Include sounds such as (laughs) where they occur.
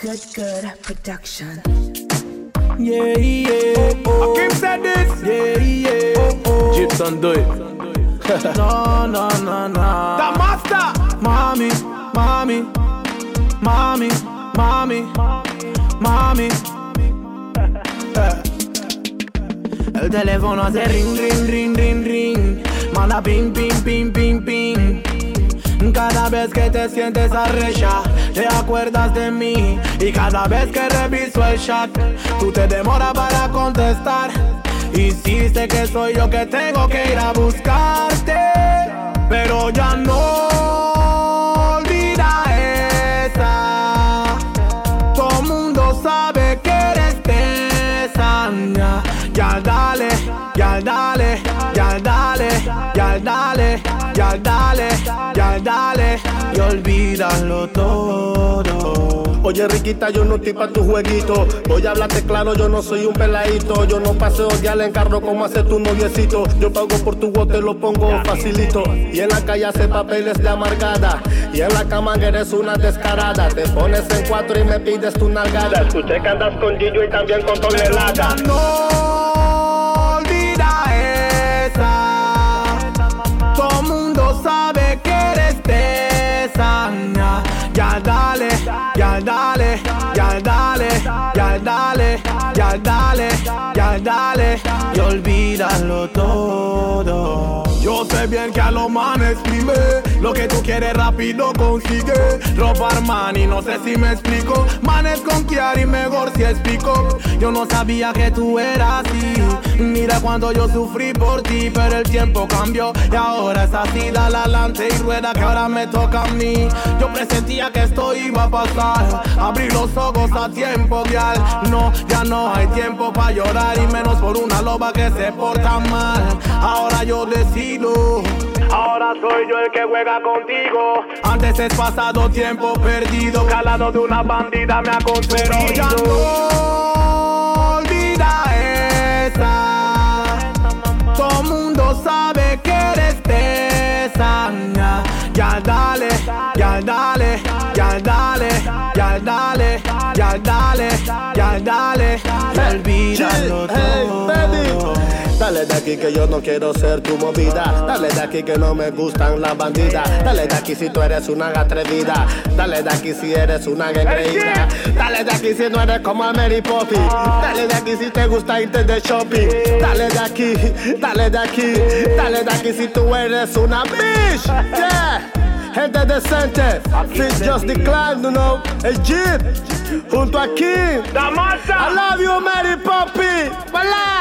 Good, good production. Yeah, yeah. Oh. Kim said this. Yeah, yeah. Oh, oh. Gypsum do it. (laughs) no, no, no, no. The master. Mami, mami, mami, mami, mami. El teléfono hace ring, ring, ring, ring, ring. Manda ping, ping, ping, ping, ping. Cada vez que te sientes arrecha, te acuerdas de mí. Y cada vez que reviso el chat, tú te demoras para contestar. Sé que soy yo que tengo que ir a buscarte, pero ya no ya dale, ya dale, ya dale, y olvídalo todo. Oye Riquita, yo no estoy pa' tu jueguito. Voy a hablarte claro, yo no soy un peladito. Yo no paseo ya le encargo como hace tu noviecito. Yo pago por tu bote, lo pongo facilito. Y en la calle hace papeles de amargada. Y en la cama eres una descarada. Te pones en cuatro y me pides tu nalgada. Escuché que andas con Gillo y también con tonelada. No dale, ya dale, ya dale, ya dale, ya dale, ya dale. Y olvídalo todo Yo sé bien que a los manes prime Lo que tú quieres rápido consigue. Robar Armani, no sé si me explico. Manes con Kiari, mejor si explico Yo no sabía que tú eras así. Mira cuando yo sufrí por ti Pero el tiempo cambió. Y ahora es así Dale adelante y rueda que ahora me toca a mí. Yo presentía que esto iba a pasar. Abrí los ojos a tiempo, dial. No, ya no hay tiempo para llorar Y menos por una loba que se porta mal. Ahora yo decido Ahora soy yo el que juega contigo. Antes es pasado tiempo perdido. Calado de una bandida me ha conseguido. Pero ya no olvida esa. Todo mundo sabe que eres esa. Ya dale, ya dale, ya dale, ya dale, ya dale, ya dale. Olvídalo todo. Dale de aquí que yo no quiero ser tu movida. Dale de aquí que no me gustan las bandidas. Dale de aquí si tú eres una atrevida. Dale de aquí si eres una engreída. Dale de aquí si no eres como a Mary Poppy. Dale de aquí si te gusta irte de shopping. Dale de aquí, dale de aquí. Dale de aquí si tú eres una bitch. Yeah. Gente decente, Fit Just Decline, you know, Jeep, junto a Kim. The master. I love you, Mary Poppy. I